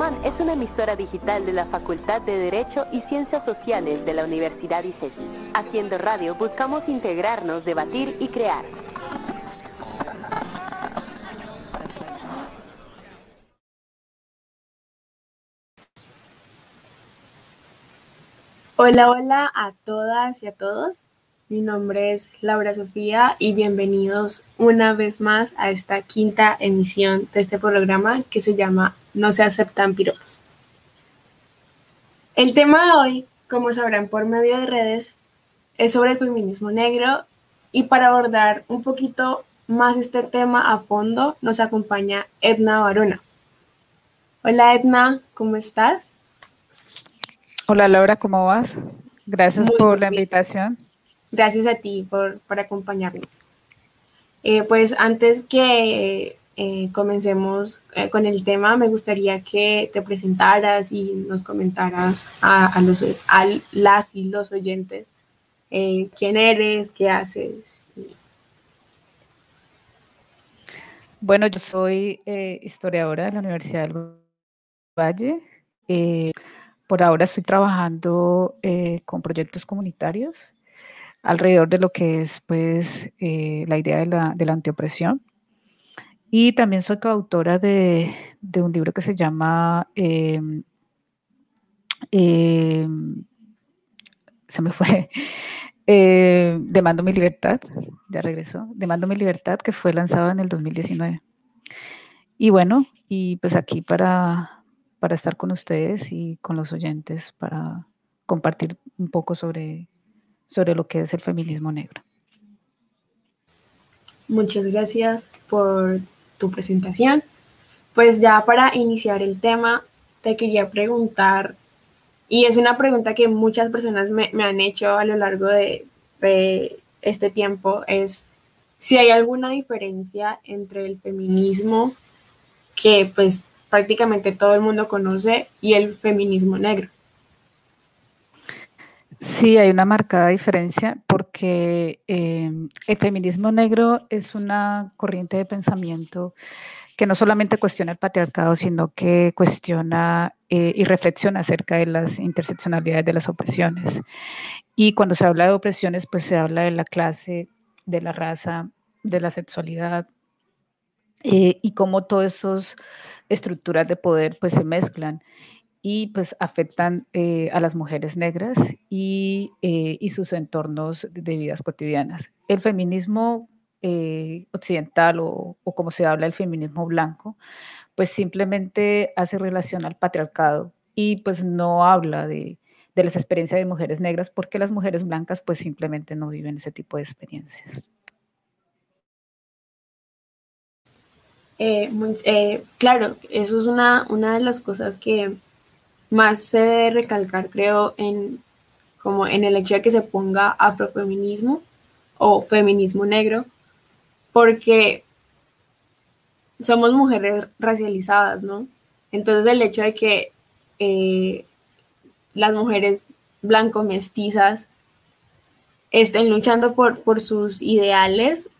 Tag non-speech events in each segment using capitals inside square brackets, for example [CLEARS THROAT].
Es una emisora digital de la Facultad de Derecho y Ciencias Sociales de la Universidad ICESI. Haciendo radio buscamos integrarnos, debatir y crear. Hola, hola a todas y a todos. Mi nombre es Laura Sofía y bienvenidos una vez más a esta quinta emisión de este programa que se llama No se aceptan piropos. El tema de hoy, como sabrán por medio de redes, es sobre el feminismo negro y para abordar un poquito más este tema a fondo nos acompaña Edna Barona. Hola Edna, ¿cómo estás? Hola Laura, ¿cómo vas? Gracias por la invitación. Gracias a ti por, acompañarnos. Eh, pues antes que eh, comencemos eh, con el tema, me gustaría que te presentaras y nos comentaras a, los, a las y los oyentes quién eres, qué haces. Bueno, yo soy historiadora de la Universidad del Valle. por ahora estoy trabajando con proyectos comunitarios alrededor de lo que es pues eh, la idea de la, de la, antiopresión. Y también soy coautora de, de un libro que se llama em, em, se me fue [LAUGHS] eh, Demando mi libertad, ya regresó, Demando mi libertad que fue lanzado en el 2019. Y bueno, y pues aquí para, para estar con ustedes y con los oyentes para compartir un poco sobre sobre lo que es el feminismo negro. Muchas gracias por tu presentación. Pues ya para iniciar el tema, te quería preguntar, y es una pregunta que muchas personas me, han hecho a lo largo de, de este tiempo, es si hay alguna diferencia entre el feminismo que pues prácticamente todo el mundo conoce y el feminismo negro. Sí, hay una marcada diferencia porque em, el feminismo negro es una corriente de pensamiento que no solamente cuestiona el patriarcado, sino que cuestiona eh, y reflexiona acerca de las interseccionalidades de las opresiones. Y cuando se habla de opresiones, pues se habla de la clase, de la raza, de la sexualidad, eh, y cómo todas esas estructuras de poder pues se mezclan y pues afectan eh, a las mujeres negras y, eh, y, sus entornos de vidas cotidianas. El feminismo eh, occidental o, como se habla el feminismo blanco, pues simplemente hace relación al patriarcado y pues no habla de, de las experiencias de mujeres negras porque las mujeres blancas pues simplemente no viven ese tipo de experiencias. claro, eso es una, una de las cosas que más se debe recalcar, creo, en, como en el hecho de que se ponga afrofeminismo o feminismo negro, porque somos mujeres racializadas, ¿no? Entonces el hecho de que eh, las mujeres blanco-mestizas estén luchando por, por sus ideales,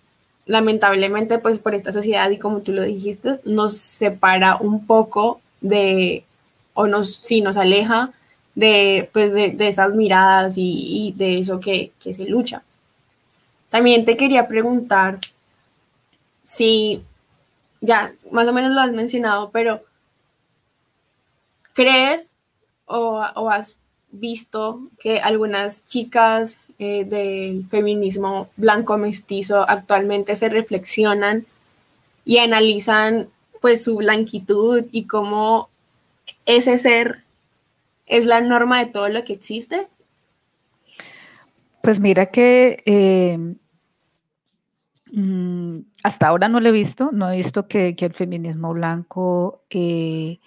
lamentablemente pues por esta sociedad y como tú lo dijiste, nos separa un poco de o nos, sí, nos aleja de, pues, de, esas miradas y, de eso que, se lucha. También te quería preguntar si, ya más o menos lo has mencionado, pero ¿crees o, has visto que algunas chicas eh, del feminismo blanco mestizo actualmente se reflexionan y analizan pues su blanquitud y cómo ese ser es la norma de todo lo que existe? Pues mira que eh, mm, hasta ahora no lo he visto, no he visto que, el feminismo blanco eh,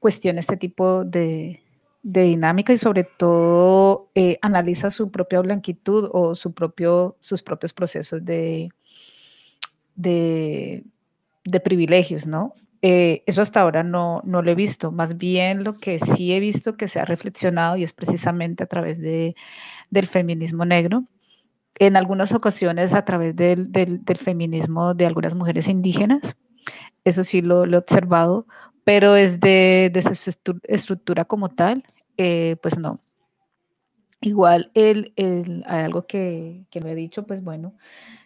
cuestione este tipo de, dinámica y sobre todo eh, analiza su propia blanquitud o su propio, sus propios procesos de, de, de privilegios, ¿no? Eh, eso hasta ahora no, no lo he visto. Más bien lo que sí he visto que se ha reflexionado y es precisamente a través de, del feminismo negro. En algunas ocasiones a través del, del, feminismo de algunas mujeres indígenas. Eso sí lo, he observado pero desde, desde su estructura como tal, eh, pues no. Igual el, hay algo que, que me he dicho, pues bueno,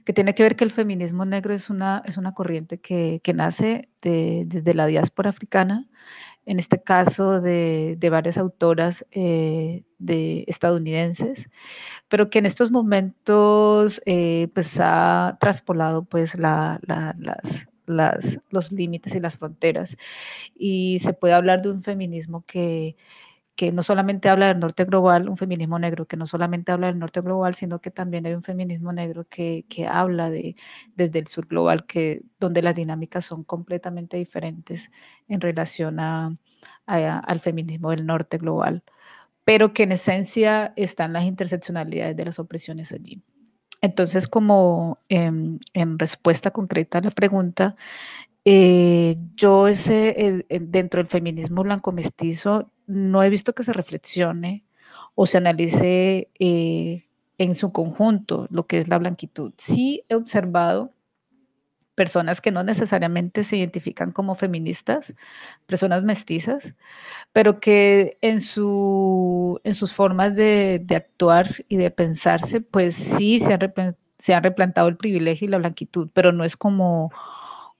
que tiene que ver que el feminismo negro es una, es una corriente que, que nace desde la diáspora africana, en este caso de, de varias autoras eh, de estadounidenses, pero que en estos momentos eh, pues ha traspolado pues la, las, los límites y las fronteras. Y se puede hablar de un feminismo que que no solamente habla del norte global, un feminismo negro que no solamente habla del norte global, sino que también hay un feminismo negro que, que habla de, desde el sur global, que, donde las dinámicas son completamente diferentes en relación a, al feminismo del norte global, pero que en esencia están las interseccionalidades de las opresiones allí. Entonces, como en, en respuesta concreta a la pregunta, eh, yo ese, dentro del feminismo blanco mestizo no he visto que se reflexione o se analice eh, en su conjunto lo que es la blanquitud. Sí he observado personas que no necesariamente se identifican como feministas, personas mestizas, pero que en, su, en sus formas de, actuar y de pensarse, pues sí se han replantado el privilegio y la blanquitud, pero no es como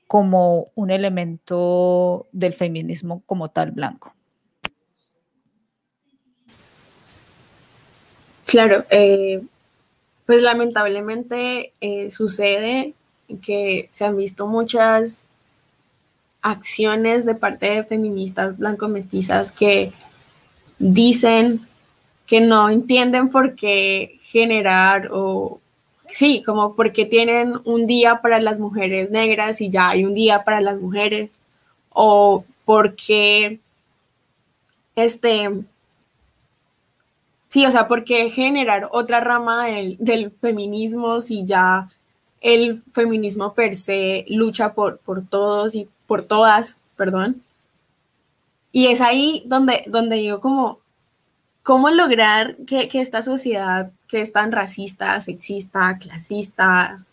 como un elemento del feminismo como tal blanco. Claro, eh, pues lamentablemente eh, sucede que se han visto muchas acciones de parte de feministas blanco-mestizas que dicen que no entienden por qué generar o sí, como porque tienen un día para las mujeres negras y ya hay un día para las mujeres, o porque, este, sí, o sea, porque generar otra rama del, feminismo si ya el feminismo per se lucha por, por todos y por todas, perdón. Y es ahí donde, donde yo como, ¿cómo lograr que, que esta sociedad que es tan racista, sexista, clasista,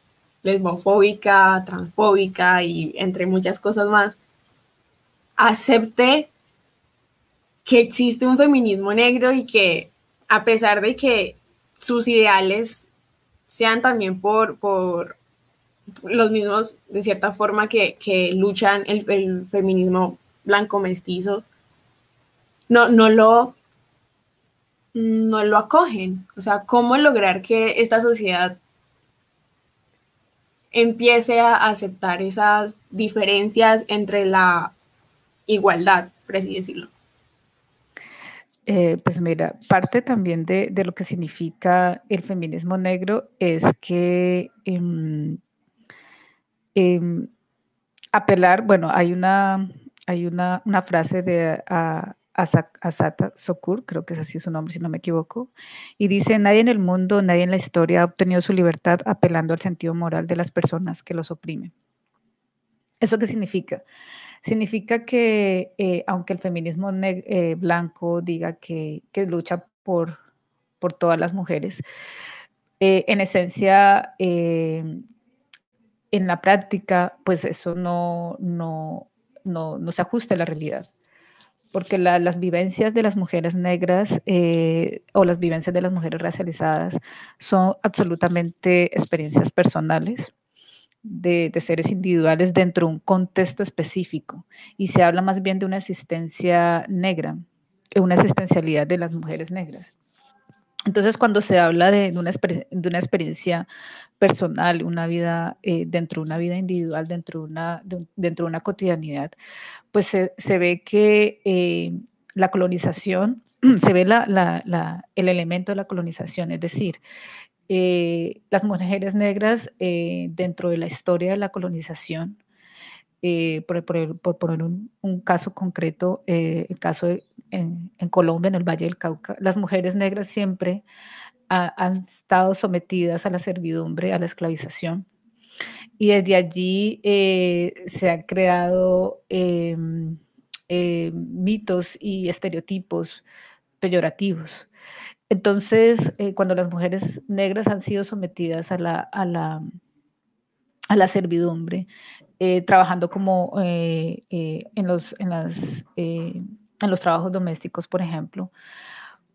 lesbofóbica, transfóbica y entre muchas cosas más, acepte que existe un feminismo negro y que a pesar de que sus ideales sean también por, por los mismos, de cierta forma, que, luchan el, el, feminismo blanco mestizo, no, no lo no lo acogen. O sea, ¿cómo lograr que esta sociedad empiece a aceptar esas diferencias entre la igualdad, por así decirlo? Eh, pues mira, parte también de, lo que significa el feminismo negro es que em, em, apelar, bueno, hay una, hay una, frase de Asata Sokur, creo que es así su nombre si no me equivoco, y dice, nadie en el mundo, nadie en la historia ha obtenido su libertad apelando al sentido moral de las personas que los oprimen. ¿Eso qué significa? Significa que eh, aunque el feminismo eh, blanco diga que, lucha por, todas las mujeres, eh, en esencia, en la práctica, pues eso no, no se ajusta a la realidad porque las vivencias de las mujeres negras eh, o las vivencias de las mujeres racializadas son absolutamente experiencias personales de, seres individuales dentro de un contexto específico y se habla más bien de una existencia negra, una existencialidad de las mujeres negras. Entonces, cuando se habla de, una, de una experiencia personal, una vida eh, dentro de una vida individual, dentro de una, dentro de una cotidianidad, pues se, ve que eh, la colonización, [CLEARS THROAT] se ve la, el elemento de la colonización, es decir, eh, las mujeres negras dentro de la historia de la colonización, por, poner un, caso concreto, el caso en Colombia, en el Valle del Cauca, las mujeres negras siempre han estado sometidas a la servidumbre, a la esclavización. Y desde allí eh, se han creado em, eh, mitos y estereotipos peyorativos. Entonces, eh, cuando las mujeres negras han sido sometidas a la, a la, a la servidumbre, trabajando como en, los, en, las, en los trabajos domésticos, por ejemplo,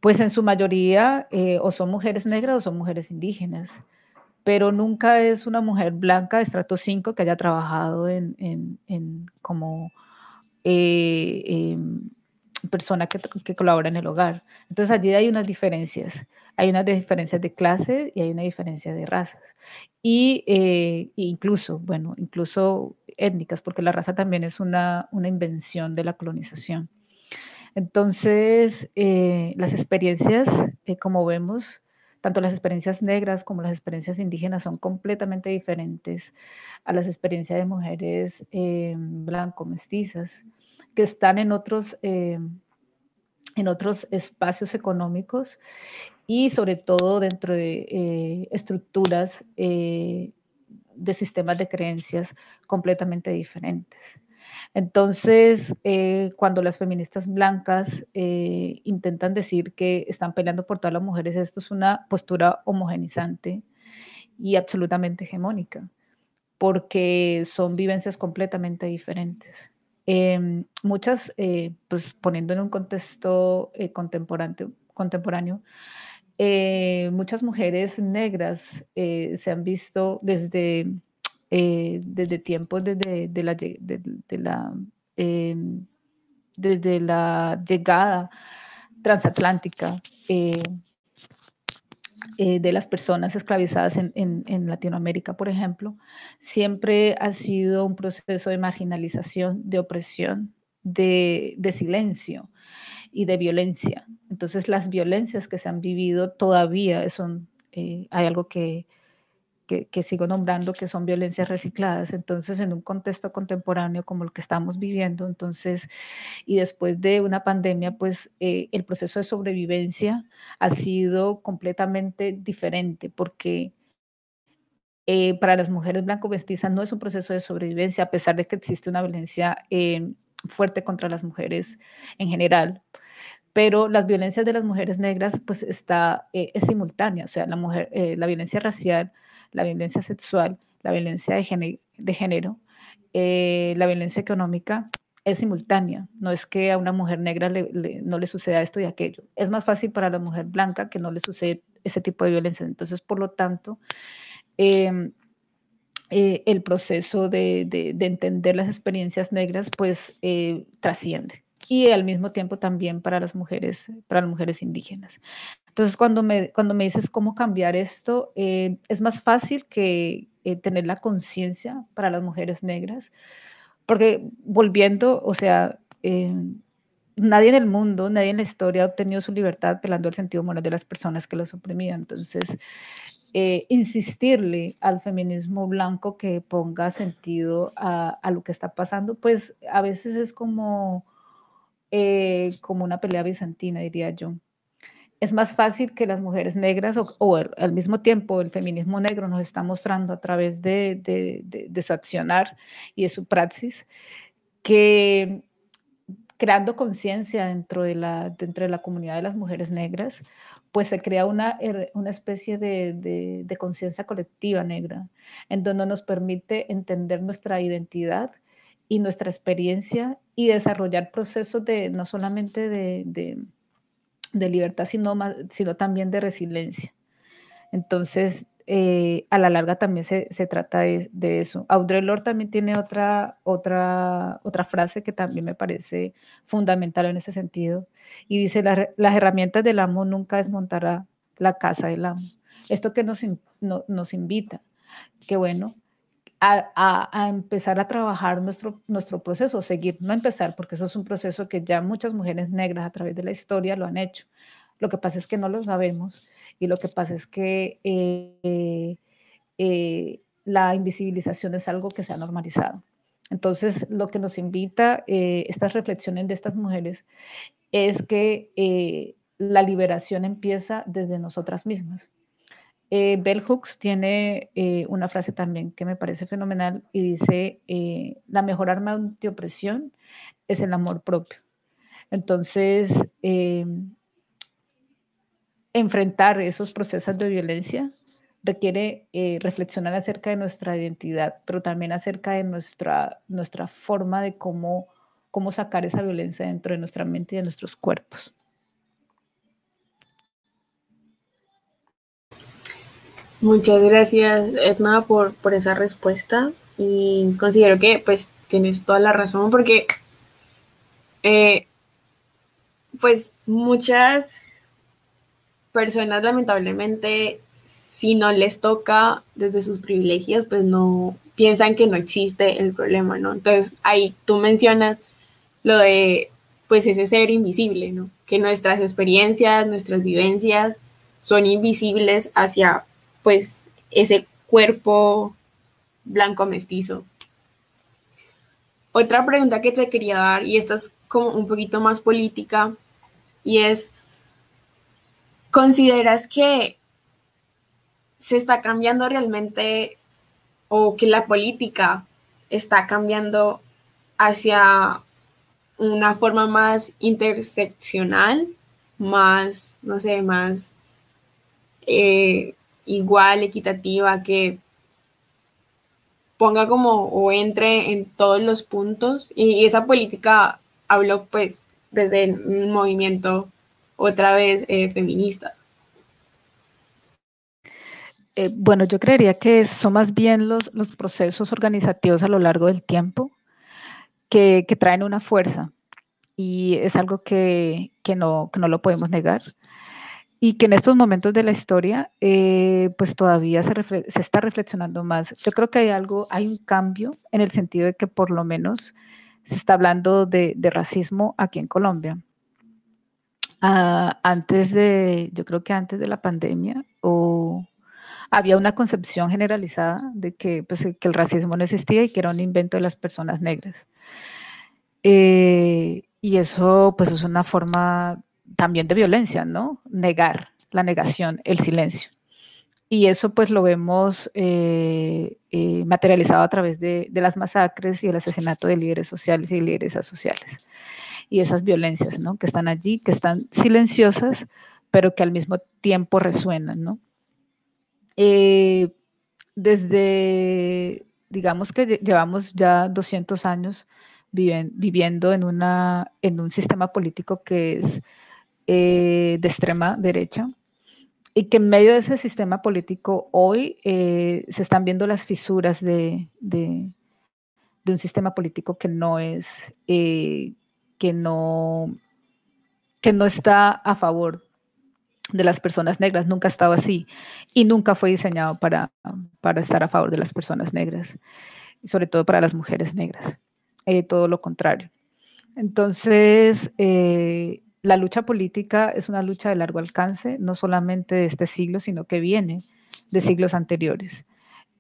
pues en su mayoría o son mujeres negras o son mujeres indígenas pero nunca es una mujer blanca de estrato 5 que haya trabajado en, en, como eh, em, persona que, que, colabora en el hogar. Entonces allí hay unas diferencias. Hay unas diferencias de clase y hay una diferencia de razas. Y eh, incluso, bueno, incluso étnicas, porque la raza también es una, una invención de la colonización. Entonces, eh, las experiencias, como vemos, tanto las experiencias negras como las experiencias indígenas son completamente diferentes a las experiencias de mujeres eh, blanco-mestizas que están en otros, eh, en otros espacios económicos y sobre todo dentro de eh, estructuras de sistemas de creencias completamente diferentes. Entonces, eh, cuando las feministas blancas eh, intentan decir que están peleando por todas las mujeres, esto es una postura homogenizante y absolutamente hegemónica, porque son vivencias completamente diferentes. Em, muchas, eh, pues poniendo en un contexto contemporáneo, contemporáneo muchas mujeres negras se han visto desde eh, desde tiempos desde de la, de, la, em, desde la llegada transatlántica eh, eh, de las personas esclavizadas en, en, Latinoamérica, por ejemplo, siempre ha sido un proceso de marginalización, de opresión, de, de silencio y de violencia. Entonces, las violencias que se han vivido todavía son, hay algo que, que, sigo nombrando, que son violencias recicladas. Entonces, en un contexto contemporáneo como el que estamos viviendo, entonces, y después de una pandemia, pues eh, el proceso de sobrevivencia ha sido completamente diferente porque... Eh, para las mujeres blanco-mestizas no es un proceso de sobrevivencia, a pesar de que existe una violencia eh, fuerte contra las mujeres en general, pero las violencias de las mujeres negras pues está, es simultánea, o sea, la, mujer, la violencia racial la violencia sexual, la violencia de, género, eh, la violencia económica es simultánea. No es que a una mujer negra no le suceda esto y aquello. Es más fácil para la mujer blanca que no le sucede ese tipo de violencia. Entonces, por lo tanto, em, eh, el proceso de, entender las experiencias negras, pues eh, trasciende. Y al mismo tiempo también para las mujeres, para las mujeres indígenas. Entonces, cuando me, cuando me dices cómo cambiar esto, eh, es más fácil que eh, tener la conciencia para las mujeres negras, porque volviendo, o sea, eh, nadie en el mundo, nadie en la historia ha obtenido su libertad pelando el sentido moral de las personas que los oprimían. Entonces, insistirle al feminismo blanco que ponga sentido a, a, lo que está pasando, pues a veces es como, como una pelea bizantina, diría yo. Es más fácil que las mujeres negras o, al mismo tiempo el feminismo negro nos está mostrando a través de, su accionar y de su praxis que creando conciencia dentro, de la, dentro de la comunidad de las mujeres negras, pues se crea una, una especie de, de conciencia colectiva negra, en donde nos permite entender nuestra identidad y nuestra experiencia y desarrollar procesos de no solamente de de libertad, sino, sino también de resiliencia. Entonces, eh, a la larga también se, trata de, eso. Audre Lorde también tiene otra, otra, otra frase que también me parece fundamental en ese sentido, y dice, las herramientas del amo nunca desmontará la casa del amo. Esto que nos, nos invita, que bueno, a, empezar a trabajar nuestro, nuestro proceso, seguir, no empezar, porque eso es un proceso que ya muchas mujeres negras a través de la historia lo han hecho. Lo que pasa es que no lo sabemos y lo que pasa es que eh, eh, la invisibilización es algo que se ha normalizado. Entonces, lo que nos invita eh, estas reflexiones de estas mujeres es que la liberación empieza desde nosotras mismas eh, Bell Hooks tiene eh, una frase también que me parece fenomenal y dice, eh, la mejor arma antiopresión es el amor propio. Entonces, enfrentar esos procesos de violencia requiere reflexionar acerca de nuestra identidad, pero también acerca de nuestra, nuestra forma de cómo, cómo sacar esa violencia dentro de nuestra mente y de nuestros cuerpos. Muchas gracias, Edna, por, por esa respuesta. Y considero que pues tienes toda la razón porque eh, pues muchas personas lamentablemente si no les toca desde sus privilegios pues no piensan que no existe el problema, ¿no? Entonces ahí tú mencionas lo de pues ese ser invisible, ¿no? Que nuestras experiencias, nuestras vivencias son invisibles hacia pues ese cuerpo blanco mestizo. Otra pregunta que te quería dar, y esta es como un poquito más política, y es, ¿consideras que se está cambiando realmente o que la política está cambiando hacia una forma más interseccional, más, no sé, más eh, igual, equitativa, que ponga como o entre en todos los puntos. Y, esa política habló pues desde el movimiento otra vez eh, feminista. Eh, bueno, yo creería que son más bien los, los, procesos organizativos a lo largo del tiempo que, que traen una fuerza y es algo que, que, no, que no lo podemos negar y que en estos momentos de la historia, eh, pues todavía se, está reflexionando más. Yo creo que hay algo, hay un cambio en el sentido de que por lo menos se está hablando de, racismo aquí en Colombia. Ah, antes de, yo creo que antes de la pandemia, había una concepción generalizada de que, pues, que el racismo no existía y que era un invento de las personas negras. Eh, y eso, pues, es una forma también de violencia, ¿no? Negar, la negación, el silencio. Y eso pues lo vemos eh, eh, materializado a través de, las masacres y el asesinato de líderes sociales y líderes asociales. Y esas violencias, ¿no? Que están allí, que están silenciosas, pero que al mismo tiempo resuenan, ¿no? Eh, desde, digamos que llevamos ya 200 años viviendo en, una, en un sistema político que es eh, de extrema derecha y que en medio de ese sistema político hoy eh, se están viendo las fisuras de, un sistema político que no es, eh, que, no, que no está a favor de las personas negras, nunca ha estado así y nunca fue diseñado para, para estar a favor de las personas negras, sobre todo para las mujeres negras, todo lo contrario. Entonces, la lucha política es una lucha de largo alcance, no solamente de este siglo, sino que viene de siglos anteriores.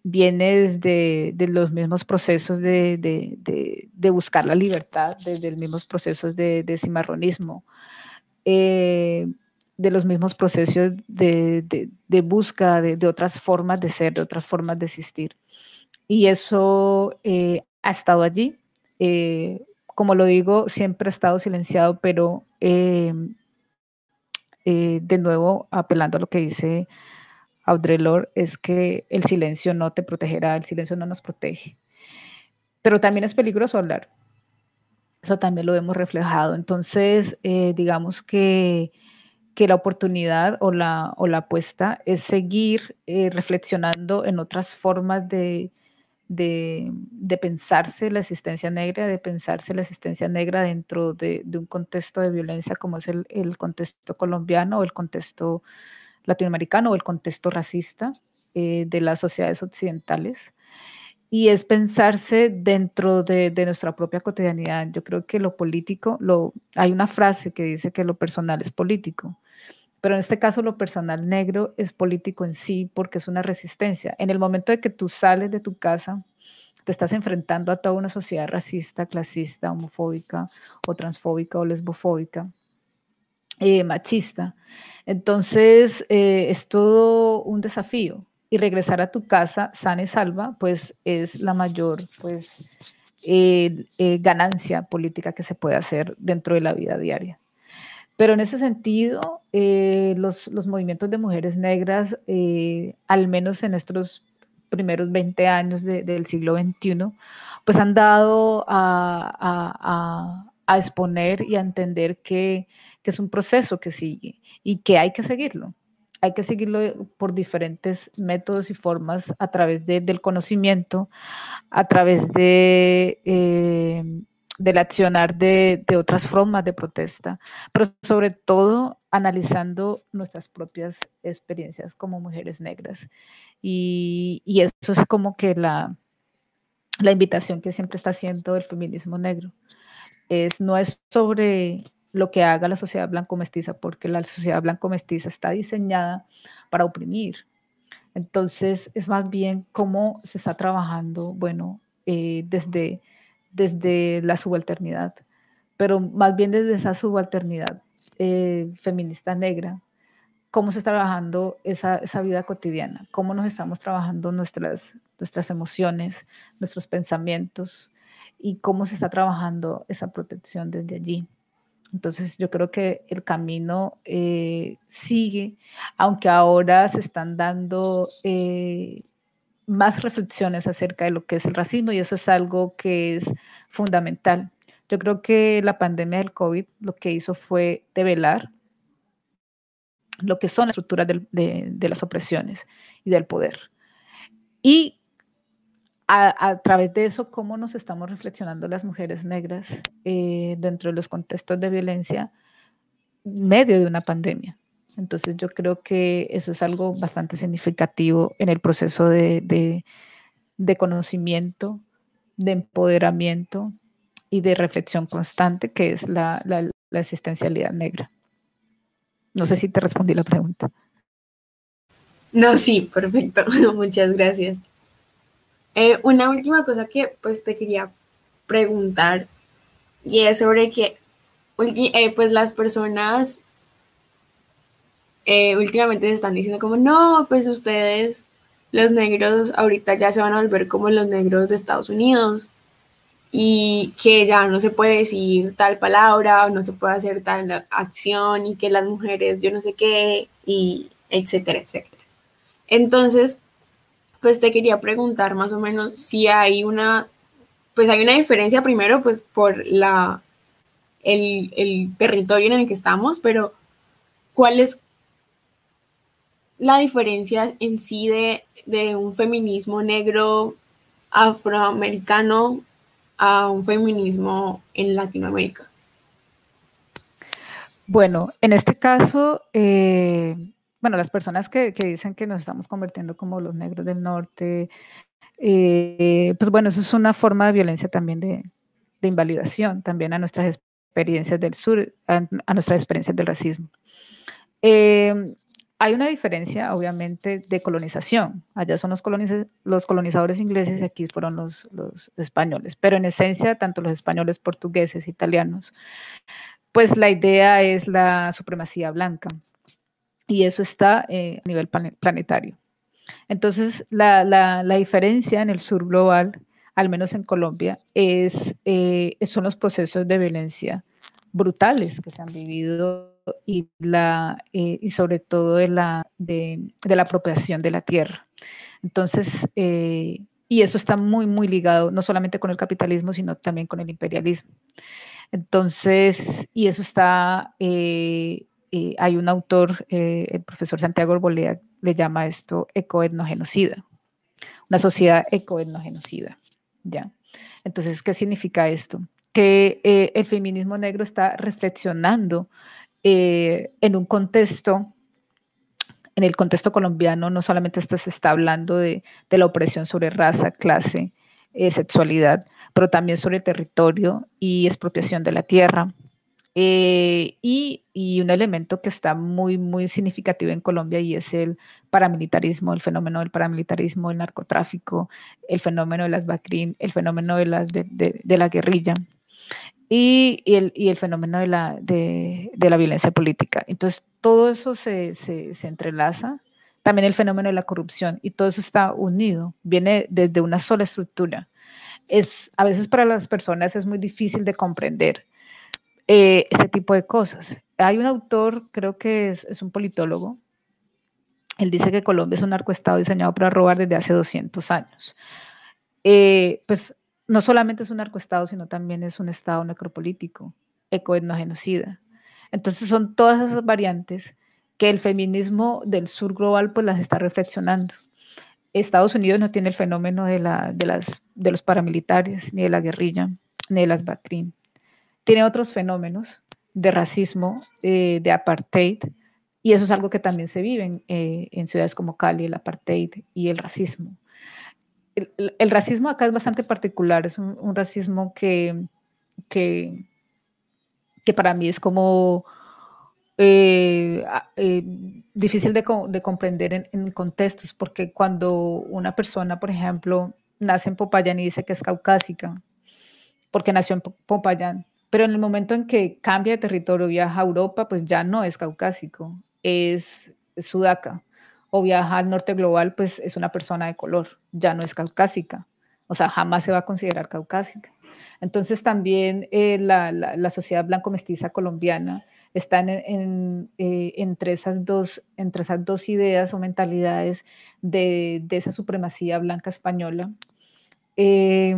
Viene desde de los mismos procesos de, buscar la libertad, desde los mismos procesos de, cimarronismo, eh, de los mismos procesos de, búsqueda de, otras formas de ser, de otras formas de existir. Y eso eh, ha estado allí. Eh, como lo digo, siempre ha estado silenciado, pero eh, eh, de nuevo, apelando a lo que dice Audre Lorde, es que el silencio no te protegerá, el silencio no nos protege. Pero también es peligroso hablar. Eso también lo hemos reflejado. Entonces, eh, digamos que, que, la oportunidad o la, o la apuesta es seguir reflexionando en otras formas de, de, pensarse la existencia negra, de pensarse la existencia negra dentro de, un contexto de violencia como es el, contexto colombiano o el contexto latinoamericano o el contexto racista eh, de las sociedades occidentales. Y es pensarse dentro de, nuestra propia cotidianidad. Yo creo que lo político, lo, hay una frase que dice que lo personal es político pero en este caso lo personal negro es político en sí porque es una resistencia. En el momento de que tú sales de tu casa, te estás enfrentando a toda una sociedad racista, clasista, homofóbica o transfóbica o lesbofóbica, eh, machista. Entonces eh, es todo un desafío y regresar a tu casa sana y salva, pues es la mayor pues, eh, ganancia política que se puede hacer dentro de la vida diaria. Pero en ese sentido, eh, los, movimientos de mujeres negras, eh, al menos en estos primeros 20 años del siglo XXI, pues han dado a, exponer y a entender que, es un proceso que sigue y que hay que seguirlo. Hay que seguirlo por diferentes métodos y formas a través del conocimiento, a través de eh, del accionar de, otras formas de protesta, pero sobre todo analizando nuestras propias experiencias como mujeres negras. Y, eso es como que la, la invitación que siempre está haciendo el feminismo negro. Es, no es sobre lo que haga la sociedad blanco-mestiza, porque la sociedad blanco-mestiza está diseñada para oprimir. Entonces, es más bien cómo se está trabajando, bueno, eh, desde desde la subalternidad, pero más bien desde esa subalternidad eh, feminista negra, cómo se está trabajando esa, esa, vida cotidiana, cómo nos estamos trabajando nuestras, nuestras emociones, nuestros pensamientos y cómo se está trabajando esa protección desde allí. Entonces yo creo que el camino eh, sigue, aunque ahora se están dando eh, más reflexiones acerca de lo que es el racismo y eso es algo que es fundamental. Yo creo que la pandemia del COVID lo que hizo fue develar lo que son las estructuras de, las opresiones y del poder. Y a, través de eso, cómo nos estamos reflexionando las mujeres negras eh, dentro de los contextos de violencia medio de una pandemia. Entonces yo creo que eso es algo bastante significativo en el proceso de, conocimiento, de empoderamiento y de reflexión constante que es la, existencialidad negra. No sé si te respondí la pregunta. No, sí, perfecto. [LAUGHS] Muchas gracias. Eh, una última cosa que pues te quería preguntar y es sobre que eh, pues las personas eh, últimamente se están diciendo como, no, pues ustedes, los negros, ahorita ya se van a volver como los negros de Estados Unidos y que ya no se puede decir tal palabra o no se puede hacer tal acción y que las mujeres yo no sé qué y etcétera, etcétera. Entonces, pues te quería preguntar más o menos si hay una, pues hay una diferencia primero pues por la, el, el territorio en el que estamos, pero ¿cuál es la diferencia en sí de, un feminismo negro afroamericano a un feminismo en Latinoamérica? Bueno, en este caso, eh, bueno, las personas que, dicen que nos estamos convirtiendo como los negros del norte, eh, pues bueno, eso es una forma de violencia también de, invalidación, también a nuestras experiencias del sur, a, nuestras experiencias del racismo. Eh, hay una diferencia, obviamente, de colonización. Allá son los, los colonizadores ingleses y aquí fueron los, españoles. Pero en esencia, tanto los españoles, portugueses, italianos, pues la idea es la supremacía blanca. Y eso está eh, a nivel planetario. Entonces, la, diferencia en el sur global, al menos en Colombia, es, eh, son los procesos de violencia brutales que se han vivido y, la, eh, y sobre todo de la, de, la apropiación de la tierra. Entonces, eh, y eso está muy, muy ligado no solamente con el capitalismo, sino también con el imperialismo. Entonces, y eso está, eh, hay un autor, el profesor Santiago Arboleda, le llama esto ecoetnogenocida, una sociedad ecoetnogenocida, ¿ya? Entonces, ¿qué significa esto? Que el feminismo negro está reflexionando eh, en un contexto, en el contexto colombiano, no solamente se está hablando de, la opresión sobre raza, clase, eh, sexualidad, pero también sobre territorio y expropiación de la tierra. Eh, y, un elemento que está muy, muy significativo en Colombia y es el paramilitarismo, el fenómeno del paramilitarismo, el narcotráfico, el fenómeno de las BACRIM, el fenómeno de la guerrilla y, el, y el, fenómeno de la, de, de la, violencia política. Entonces, todo eso se, se, se, entrelaza. También el fenómeno de la corrupción y todo eso está unido, viene desde una sola estructura. Es, a veces para las personas es muy difícil de comprender eh, ese tipo de cosas. hay un autor, creo que es, un politólogo, él dice que Colombia es un narcoestado diseñado para robar desde hace 200 años. Eh, pues no solamente es un narcoestado, sino también es un estado necropolítico, ecoetnogenocida. Entonces son todas esas variantes que el feminismo del sur global pues las está reflexionando. Estados Unidos no tiene el fenómeno de, los paramilitares, ni de la guerrilla, ni de las BACRIM. Tiene otros fenómenos de racismo, eh, de apartheid, y eso es algo que también se vive en, eh, en ciudades como Cali, el apartheid y el racismo. El, racismo acá es bastante particular, es un, racismo que, que, para mí es como eh, eh, difícil de, de comprender en, en, contextos, porque cuando una persona, por ejemplo, nace en Popayán y dice que es caucásica, porque nació en Popayán, pero en el momento en que cambia de territorio, viaja a Europa, pues ya no es caucásico, es, sudaca. O viaja al norte global, pues es una persona de color, ya no es caucásica. O sea, jamás se va a considerar caucásica. Entonces también eh, la, sociedad blanco-mestiza colombiana está en, eh, entre, esas dos, entre esas dos ideas o mentalidades de, esa supremacía blanca española. Eh,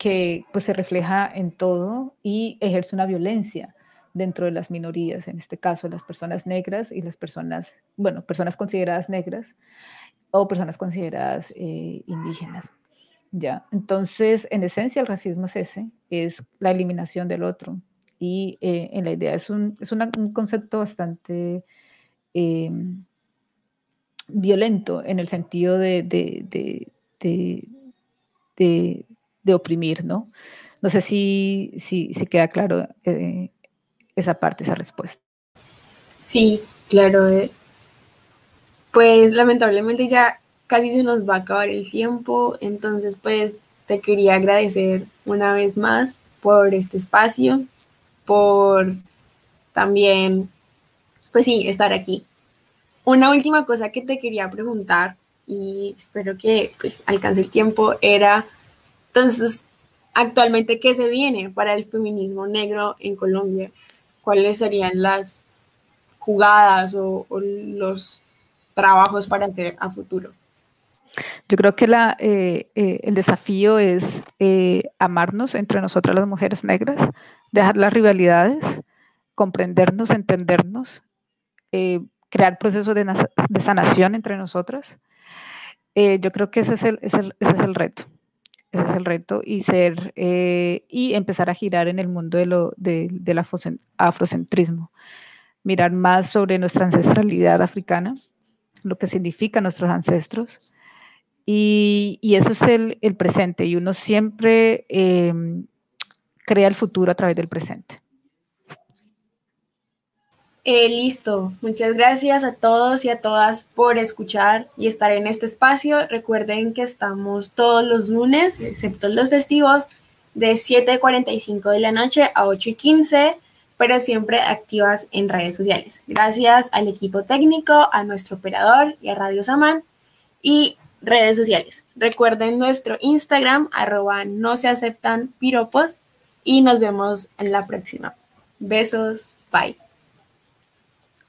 que pues se refleja en todo y ejerce una violencia dentro de las minorías, en este caso las personas negras y las personas, bueno, personas consideradas negras o personas consideradas eh, indígenas. Ya, entonces, en esencia, el racismo es ese, es la eliminación del otro. Y eh, en la idea es un, es una, un concepto bastante eh, violento en el sentido de, de, de, de oprimir, ¿no? No sé si, si, si queda claro eh, esa parte, esa respuesta. Sí, claro. Eh. Pues lamentablemente ya casi se nos va a acabar el tiempo, entonces pues te quería agradecer una vez más por este espacio, por también, pues sí, estar aquí. Una última cosa que te quería preguntar y espero que pues alcance el tiempo era entonces, actualmente, ¿qué se viene para el feminismo negro en Colombia? ¿Cuáles serían las jugadas o, los trabajos para hacer a futuro? Yo creo que la, eh, eh, el desafío es eh, amarnos entre nosotras las mujeres negras, dejar las rivalidades, comprendernos, entendernos, crear procesos de, de, sanación entre nosotras. yo creo que ese es el, ese es el reto. Ese es el reto y ser eh, y empezar a girar en el mundo de lo, de, del afrocentrismo. Mirar más sobre nuestra ancestralidad africana, lo que significan nuestros ancestros. Y, y eso es el, el, presente. Y uno siempre eh, crea el futuro a través del presente. Eh, listo. Muchas gracias a todos y a todas por escuchar y estar en este espacio. Recuerden que estamos todos los lunes, excepto los festivos, de 7.45 de la noche a 8.15, pero siempre activas en redes sociales. Gracias al equipo técnico, a nuestro operador y a Radio Samán y redes sociales. Recuerden nuestro Instagram, arroba no se aceptan piropos y nos vemos en la próxima. Besos, bye.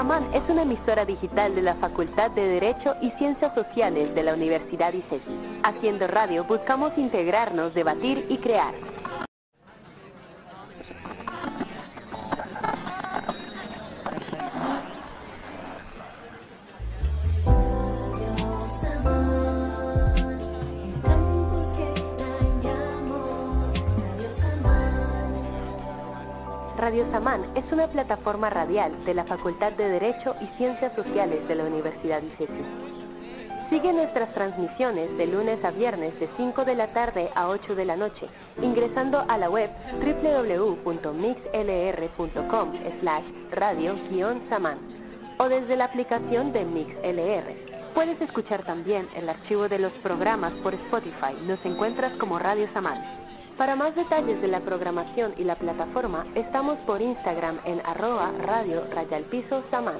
Samán es una emisora digital de la Facultad de Derecho y Ciencias Sociales de la Universidad ICESI. Haciendo radio buscamos integrarnos, debatir y crear. Radio Samán es una plataforma radial de la Facultad de Derecho y Ciencias Sociales de la Universidad ICESI. Sigue nuestras transmisiones de lunes a viernes de 5 de la tarde a 8 de la noche, ingresando a la web www.mixlr.com slash radio-samán o desde la aplicación de MixLR. Puedes escuchar también el archivo de los programas por Spotify. Nos encuentras como Radio Samán. Para más detalles de la programación y la plataforma, estamos por Instagram en arroba radio rayalpiso samán.